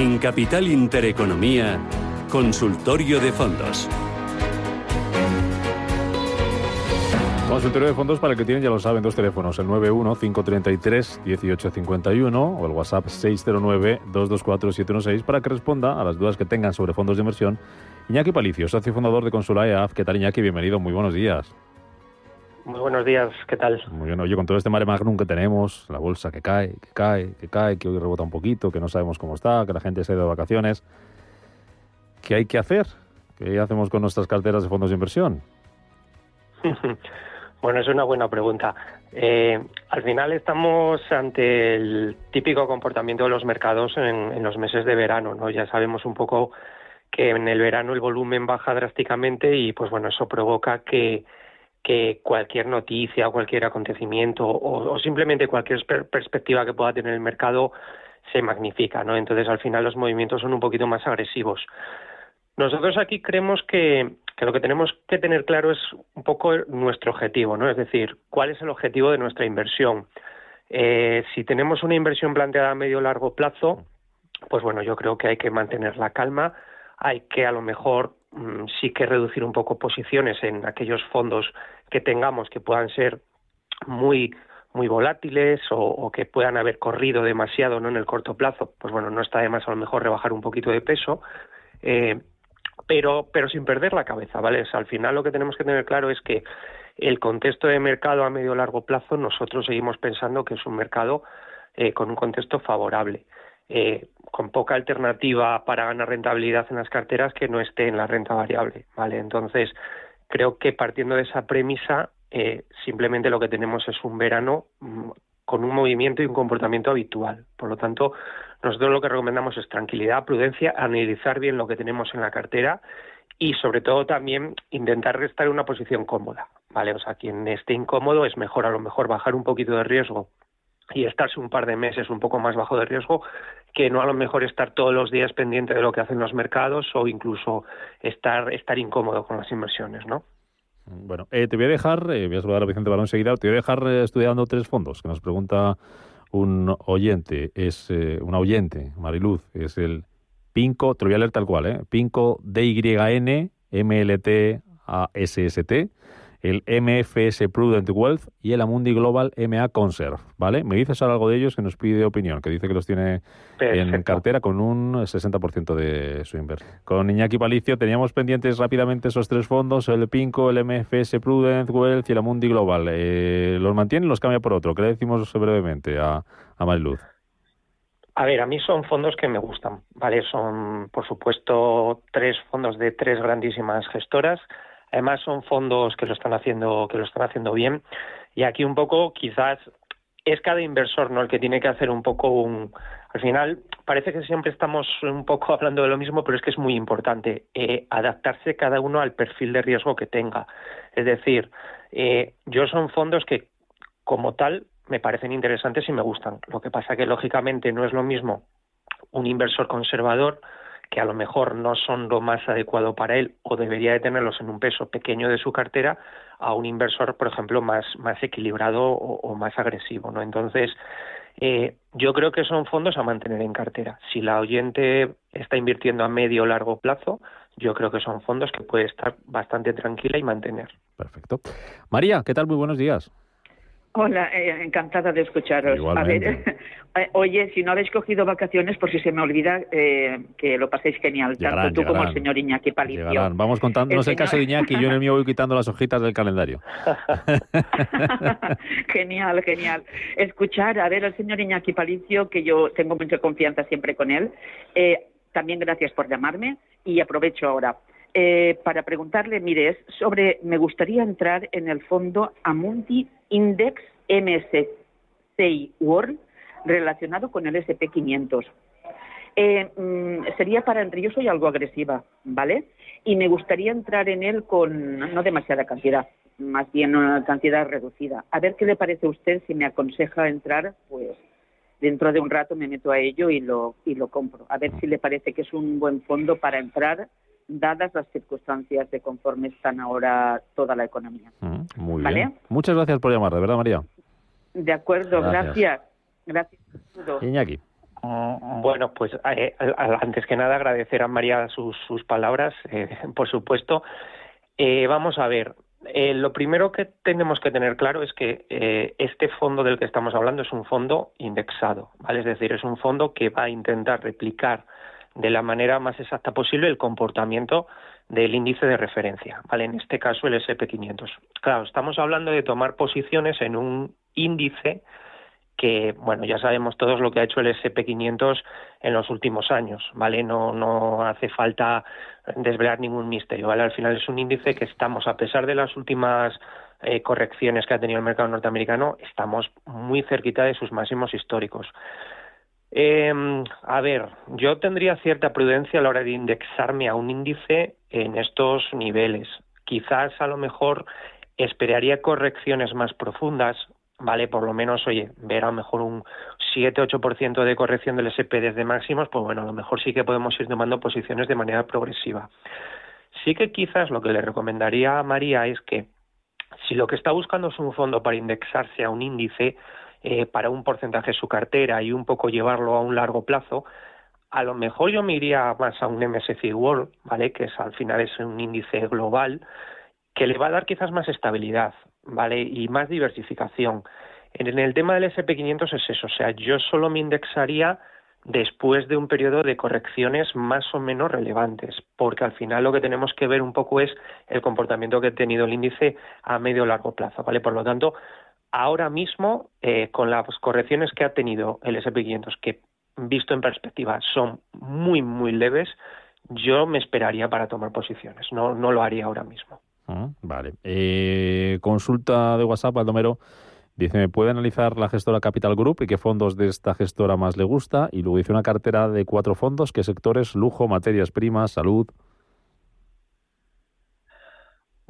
En Capital Intereconomía, Consultorio de Fondos. Consultorio de fondos para el que tienen, ya lo saben, dos teléfonos, el 91-533-1851 o el WhatsApp 609-224-716 para que responda a las dudas que tengan sobre fondos de inversión. Iñaki Palicio, socio fundador de Consula EAF. ¿Qué tal, Iñaki? Bienvenido, muy buenos días. Muy buenos días, ¿qué tal? Muy bien, oye, con todo este mare magnum que tenemos, la bolsa que cae, que cae, que cae, que hoy rebota un poquito, que no sabemos cómo está, que la gente se ha ido de vacaciones, ¿qué hay que hacer? ¿Qué hacemos con nuestras carteras de fondos de inversión? Bueno, es una buena pregunta. Eh, al final estamos ante el típico comportamiento de los mercados en, los meses de verano, ¿no? Ya sabemos un poco que en el verano el volumen baja drásticamente y, pues bueno, eso provoca que, que cualquier noticia o cualquier acontecimiento o, simplemente cualquier perspectiva que pueda tener el mercado se magnifica, ¿no? Entonces, al final los movimientos son un poquito más agresivos. Nosotros aquí creemos que, lo que tenemos que tener claro es un poco nuestro objetivo, ¿no? Es decir, cuál es el objetivo de nuestra inversión. Eh, si tenemos una inversión planteada a medio o largo plazo, pues bueno, yo creo que hay que mantener la calma, hay que a lo mejor sí que reducir un poco posiciones en aquellos fondos que tengamos que puedan ser muy muy volátiles o, que puedan haber corrido demasiado ¿no? en el corto plazo, pues bueno, no está de más a lo mejor rebajar un poquito de peso. Eh, pero, pero sin perder la cabeza, ¿vale? al final lo que tenemos que tener claro es que el contexto de mercado a medio largo plazo nosotros seguimos pensando que es un mercado eh, con un contexto favorable, eh, con poca alternativa para ganar rentabilidad en las carteras que no esté en la renta variable, ¿vale? Entonces creo que partiendo de esa premisa eh, simplemente lo que tenemos es un verano mm, con un movimiento y un comportamiento habitual. Por lo tanto, nosotros lo que recomendamos es tranquilidad, prudencia, analizar bien lo que tenemos en la cartera y sobre todo también intentar restar una posición cómoda, ¿vale? O sea, quien esté incómodo es mejor a lo mejor bajar un poquito de riesgo y estarse un par de meses un poco más bajo de riesgo que no a lo mejor estar todos los días pendiente de lo que hacen los mercados o incluso estar estar incómodo con las inversiones, ¿no? Bueno, eh, te voy a dejar, eh, voy a saludar a Vicente Balón enseguida, te voy a dejar eh, estudiando tres fondos que nos pregunta un oyente, es una oyente, Mariluz, es el Pinco, te lo voy a leer tal cual, ¿eh? Pinco DYN MLT el MFS Prudent Wealth y el Amundi Global MA Conserve, ¿vale? Me dices ahora algo de ellos que nos pide opinión, que dice que los tiene en cartera con un 60% de su inversión. Con Iñaki Palicio teníamos pendientes rápidamente esos tres fondos, el PINCO, el MFS Prudent Wealth y el Amundi Global. Eh, ¿Los mantiene los cambia por otro? ¿Qué le decimos brevemente a, a Mariluz? A ver, a mí son fondos que me gustan, ¿vale? Son, por supuesto, tres fondos de tres grandísimas gestoras Además son fondos que lo están haciendo que lo están haciendo bien. Y aquí un poco quizás es cada inversor no el que tiene que hacer un poco un al final parece que siempre estamos un poco hablando de lo mismo pero es que es muy importante eh, adaptarse cada uno al perfil de riesgo que tenga. Es decir eh, yo son fondos que como tal me parecen interesantes y me gustan. Lo que pasa que lógicamente no es lo mismo un inversor conservador que a lo mejor no son lo más adecuado para él o debería de tenerlos en un peso pequeño de su cartera a un inversor, por ejemplo, más, más equilibrado o, más agresivo. ¿no? Entonces, eh, yo creo que son fondos a mantener en cartera. Si la oyente está invirtiendo a medio o largo plazo, yo creo que son fondos que puede estar bastante tranquila y mantener. Perfecto. María, ¿qué tal? Muy buenos días. Hola, eh, encantada de escucharos. A ver, eh, oye, si no habéis cogido vacaciones, por si se me olvida, eh, que lo paséis genial, tanto tú como el señor Iñaki Palicio. Vamos contándonos el, caso de Iñaki yo en el mío voy quitando las hojitas del calendario. genial, genial. Escuchar, a ver, al señor Iñaki Palicio, que yo tengo mucha confianza siempre con él. también gracias por llamarme y aprovecho ahora. Para preguntarle, mire, es sobre, me gustaría entrar en el fondo Amundi Index MSCI World relacionado con el SP500. Eh, mm, sería para el yo soy algo agresiva, ¿vale? Y me gustaría entrar en él con no demasiada cantidad, más bien una cantidad reducida. A ver qué le parece a usted si me aconseja entrar, pues dentro de un rato me meto a ello y lo, y lo compro. A ver si le parece que es un buen fondo para entrar dadas las circunstancias de conforme están ahora toda la economía. Mm, muy bien. Muchas gracias por llamar, de verdad, María. De acuerdo, gracias. Gracias. Iñaki. Mm, bueno, pues eh, antes que nada agradecer a María sus, sus palabras, eh, por supuesto. Eh, vamos a ver, lo primero que tenemos que tener claro es que este fondo del que estamos hablando es un fondo indexado, ¿vale? Es decir, es un fondo que va a intentar replicar de la manera más exacta posible el comportamiento del índice de referencia, ¿vale? En este caso el SP500. Claro, estamos hablando de tomar posiciones en un índice que, bueno, ya sabemos todos lo que ha hecho el SP500 en los últimos años, ¿vale? No, no hace falta desvelar ningún misterio, ¿vale? Al final es un índice que estamos, a pesar de las últimas eh, correcciones que ha tenido el mercado norteamericano, estamos muy cerquita de sus máximos históricos. Eh, a ver, yo tendría cierta prudencia a la hora de indexarme a un índice en estos niveles. Quizás a lo mejor esperaría correcciones más profundas ¿vale? Por lo menos, oye, ver a lo mejor un 7-8% de corrección del SP desde máximos, pues bueno, a lo mejor sí que podemos ir tomando posiciones de manera progresiva. Sí que quizás lo que le recomendaría a María es que si lo que está buscando es un fondo para indexarse a un índice, eh, para un porcentaje de su cartera y un poco llevarlo a un largo plazo, a lo mejor yo me iría más a un MSCI World, ¿vale? Que es, al final es un índice global que le va a dar quizás más estabilidad, ¿vale? Y más diversificación. En el tema del SP500 es eso, o sea, yo solo me indexaría después de un periodo de correcciones más o menos relevantes, porque al final lo que tenemos que ver un poco es el comportamiento que ha tenido el índice a medio o largo plazo, ¿vale? Por lo tanto, ahora mismo, eh, con las correcciones que ha tenido el SP500, que visto en perspectiva son muy, muy leves, yo me esperaría para tomar posiciones, no, no lo haría ahora mismo. Ah, vale. Eh, consulta de WhatsApp, Baldomero. Dice, ¿me puede analizar la gestora Capital Group y qué fondos de esta gestora más le gusta? Y luego dice una cartera de cuatro fondos, ¿qué sectores? Lujo, materias primas, salud.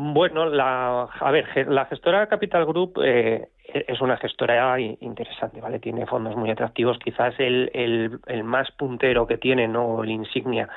Bueno, la, a ver, la gestora Capital Group eh, es una gestora interesante, ¿vale? Tiene fondos muy atractivos. Quizás el, el, el más puntero que tiene, ¿no? El insignia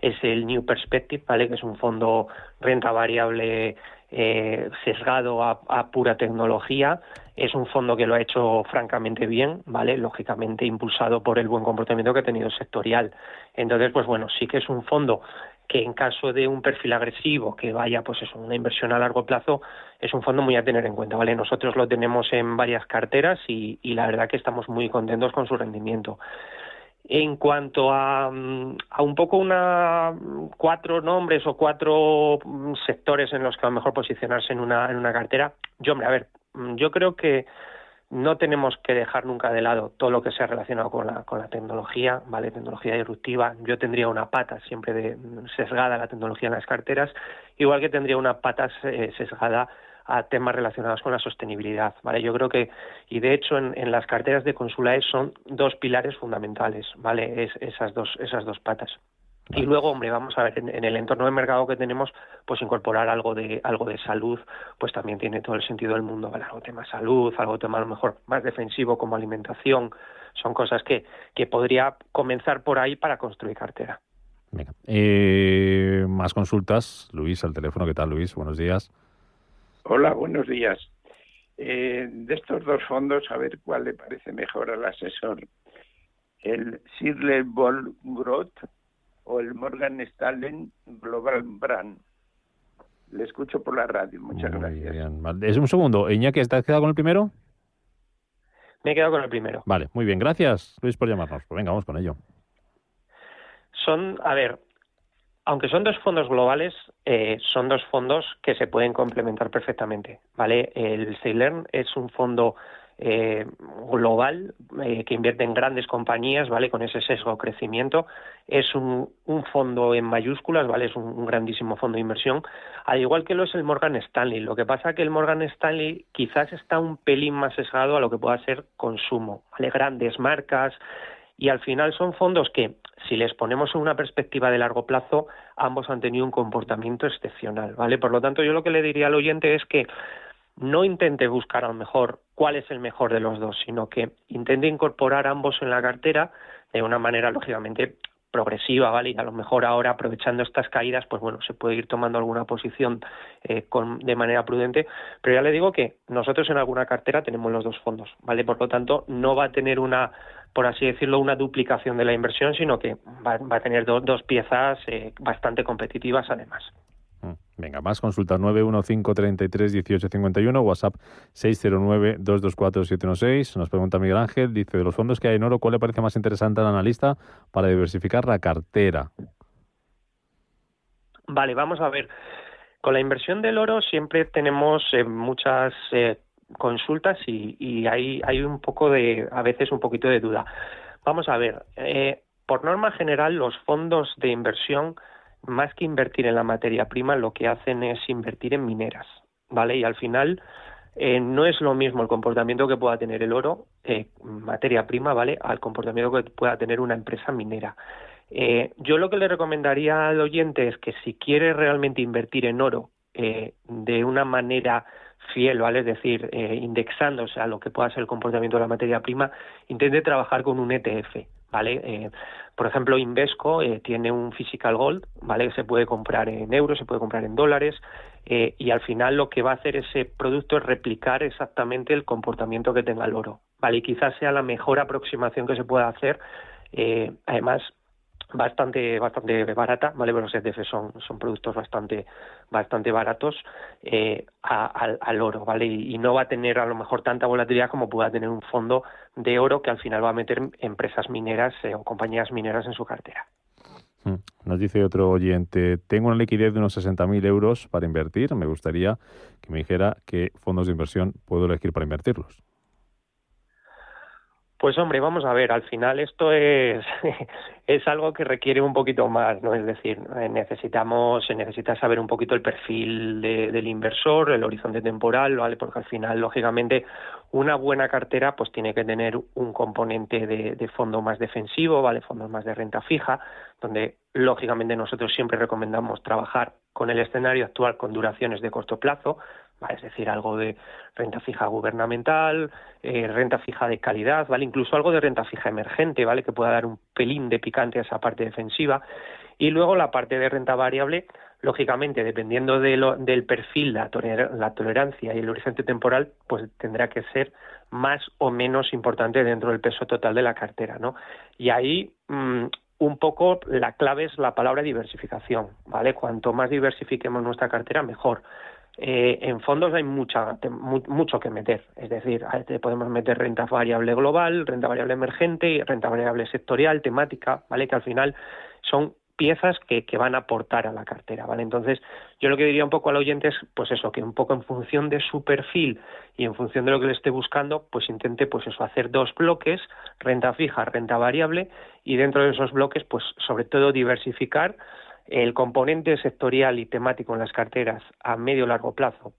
es el New Perspective, ¿vale? que es un fondo renta variable eh, sesgado a, pura tecnología. Es un fondo que lo ha hecho francamente bien, ¿vale? Lógicamente impulsado por el buen comportamiento que ha tenido sectorial. Entonces, pues bueno, sí que es un fondo que en caso de un perfil agresivo que vaya pues es una inversión a largo plazo es un fondo muy a tener en cuenta vale nosotros lo tenemos en varias carteras y, y la verdad que estamos muy contentos con su rendimiento en cuanto a, mm, a, un poco una cuatro nombres o cuatro mm, sectores en los que a lo mejor posicionarse en una, en una cartera, yo, hombre, a ver, mm, yo creo que no tenemos que dejar nunca de lado todo lo que sea relacionado con la, con la tecnología, ¿vale? Tecnología disruptiva. Yo tendría una pata siempre de, sesgada la tecnología en las carteras, igual que tendría una pata eh, sesgada a temas relacionados con la sostenibilidad. ¿vale? Yo creo que, y de hecho en, las carteras de Consulae son dos pilares fundamentales, ¿vale? Es, esas, dos, esas dos patas. Y luego, hombre, vamos a ver, en, el entorno de mercado que tenemos, pues incorporar algo de algo de salud, pues también tiene todo el sentido del mundo, ¿vale? Algo tema salud, algo tema a lo mejor más defensivo como alimentación, son cosas que, que podría comenzar por ahí para construir cartera. Venga. Eh, más consultas. Luis, al teléfono, ¿qué tal, Luis? Buenos días. Hola, buenos días. Eh, de estos dos fondos, a ver cuál le parece mejor al asesor. ¿El Sirle Ball Growth o el Morgan Stanley Global Brand? Le escucho por la radio. Muchas gracias. Es un segundo. Iñaki, ¿estás quedado con el primero? Me he quedado con el primero. Vale, muy bien. Gracias, Luis, por llamarnos. Pues venga, vamos con ello. Son, a ver, aunque son dos fondos globales, eh, son dos fondos que se pueden complementar perfectamente, ¿vale? El Ceylern es un fondo eh, global eh, que invierte en grandes compañías, ¿vale? Con ese sesgo crecimiento. Es un, fondo en mayúsculas, ¿vale? Es un, grandísimo fondo de inversión, al igual que lo es el Morgan Stanley. Lo que pasa que el Morgan Stanley quizás está un pelín más sesgado a lo que pueda ser consumo, ¿vale? Grandes marcas, y al final son fondos que, si les ponemos en una perspectiva de largo plazo, ambos han tenido un comportamiento excepcional, ¿vale? Por lo tanto, yo lo que le diría al oyente es que no intente buscar a lo mejor cuál es el mejor de los dos, sino que intente incorporar ambos en la cartera de una manera, lógicamente, progresiva, ¿vale? Y a lo mejor ahora aprovechando estas caídas, pues bueno, se puede ir tomando alguna posición eh, con, de manera prudente, pero ya le digo que nosotros en alguna cartera tenemos los dos fondos, ¿vale? Por lo tanto, no va a tener una, por así decirlo, una duplicación de la inversión, sino que va, a tener dos piezas eh, bastante competitivas además. Venga, más consultas 915331851, WhatsApp 609224716. Nos pregunta Miguel Ángel, dice, de los fondos que hay en oro, ¿cuál le parece más interesante al analista para diversificar la cartera? Vale, vamos a ver. Con la inversión del oro siempre tenemos eh, muchas eh, consultas y, hay, hay un poco de, a veces un poquito de duda. Vamos a ver, eh, por norma general los fondos de inversión más que invertir en la materia prima, lo que hacen es invertir en mineras, ¿vale? Y al final eh, no es lo mismo el comportamiento que pueda tener el oro, eh, materia prima, ¿vale? Al comportamiento que pueda tener una empresa minera. Eh, yo lo que le recomendaría al oyente es que si quiere realmente invertir en oro eh, de una manera fiel, ¿vale? Es decir, eh, indexándose a lo que pueda ser el comportamiento de la materia prima, intente trabajar con un ETF, ¿vale? Eh, por ejemplo, Invesco eh, tiene un physical gold, ¿vale? Se puede comprar en euros, se puede comprar en dólares eh, y al final lo que va a hacer ese producto es replicar exactamente el comportamiento que tenga el oro, ¿vale? Y quizás sea la mejor aproximación que se pueda hacer. Eh, además, bastante bastante barata vale pero los ETFs son son productos bastante bastante baratos eh, al, al, oro vale y, no va a tener a lo mejor tanta volatilidad como pueda tener un fondo de oro que al final va a meter empresas mineras eh, o compañías mineras en su cartera hmm. nos dice otro oyente, tengo una liquidez de unos 60.000 euros para invertir. Me gustaría que me dijera qué fondos de inversión puedo elegir para invertirlos. Pues hombre, vamos a ver, al final esto es, es algo que requiere un poquito más, ¿no? Es decir, eh, necesitamos, se necesita saber un poquito el perfil de, del inversor, el horizonte temporal, ¿vale? Porque al final, lógicamente, una buena cartera pues tiene que tener un componente de, de fondo más defensivo, ¿vale? Fondos más de renta fija, donde lógicamente nosotros siempre recomendamos trabajar con el escenario actual con duraciones de corto plazo, es decir, algo de renta fija gubernamental, eh, renta fija de calidad, ¿vale? Incluso algo de renta fija emergente, ¿vale? Que pueda dar un pelín de picante a esa parte defensiva. Y luego la parte de renta variable, lógicamente, dependiendo de lo, del perfil, la, la tolerancia y el horizonte temporal, pues tendrá que ser más o menos importante dentro del peso total de la cartera, ¿no? Y ahí mmm, un poco la clave es la palabra diversificación, ¿vale? Cuanto más diversifiquemos nuestra cartera, mejor. Eh, en fondos hay mucha, mucho que meter, es decir, podemos meter renta variable global, renta variable emergente, renta variable sectorial, temática, ¿vale? Que al final son piezas que, que van a aportar a la cartera, ¿vale? Entonces, yo lo que diría un poco al oyente es, pues eso, que un poco en función de su perfil y en función de lo que le esté buscando, pues intente, pues eso, hacer dos bloques, renta fija, renta variable, y dentro de esos bloques, pues sobre todo diversificar el componente sectorial y temático en las carteras a medio largo plazo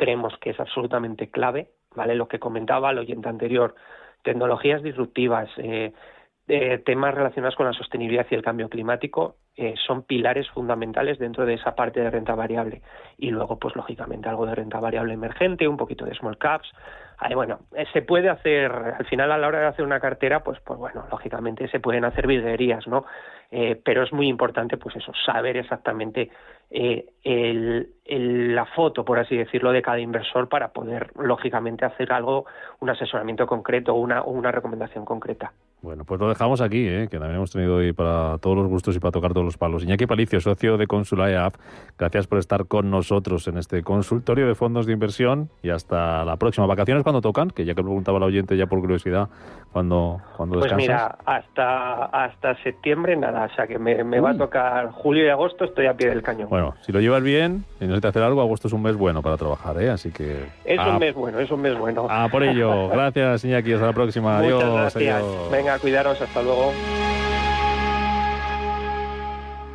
creemos que es absolutamente clave, ¿vale? Lo que comentaba el oyente anterior, tecnologías disruptivas, eh, eh, temas relacionados con la sostenibilidad y el cambio climático eh, son pilares fundamentales dentro de esa parte de renta variable. Y luego, pues lógicamente, algo de renta variable emergente, un poquito de small caps. bueno, eh, se puede hacer, al final a la hora de hacer una cartera, pues, pues bueno, lógicamente se pueden hacer virguerías, ¿no? Eh, pero es muy importante, pues eso, saber exactamente el, la foto, por así decirlo, de cada inversor para poder, lógicamente, hacer algo, un asesoramiento concreto o una, una recomendación concreta. Bueno, pues lo dejamos aquí, ¿eh? que también hemos tenido hoy para todos los gustos y para tocar todos los palos. Iñaki Palicio, socio de Consula EAF, gracias por estar con nosotros en este consultorio de fondos de inversión y hasta la próxima. ¿Vacaciones cuando tocan? Que ya que preguntaba la oyente ya por curiosidad, ¿cuándo, cuando pues descansas? Pues mira, hasta, hasta septiembre nada, o sea que me, me va a tocar julio y agosto, estoy a pie del cañón. Bueno, si lo llevas bien y necesitas hacer algo, agosto es un mes bueno para trabajar, ¿eh? Así que... Es un mes bueno, es un mes bueno. Ah, por ello. Gracias, Iñaki, hasta la próxima. Muchas adiós. gracias. Adiós. Cuidaros, hasta luego.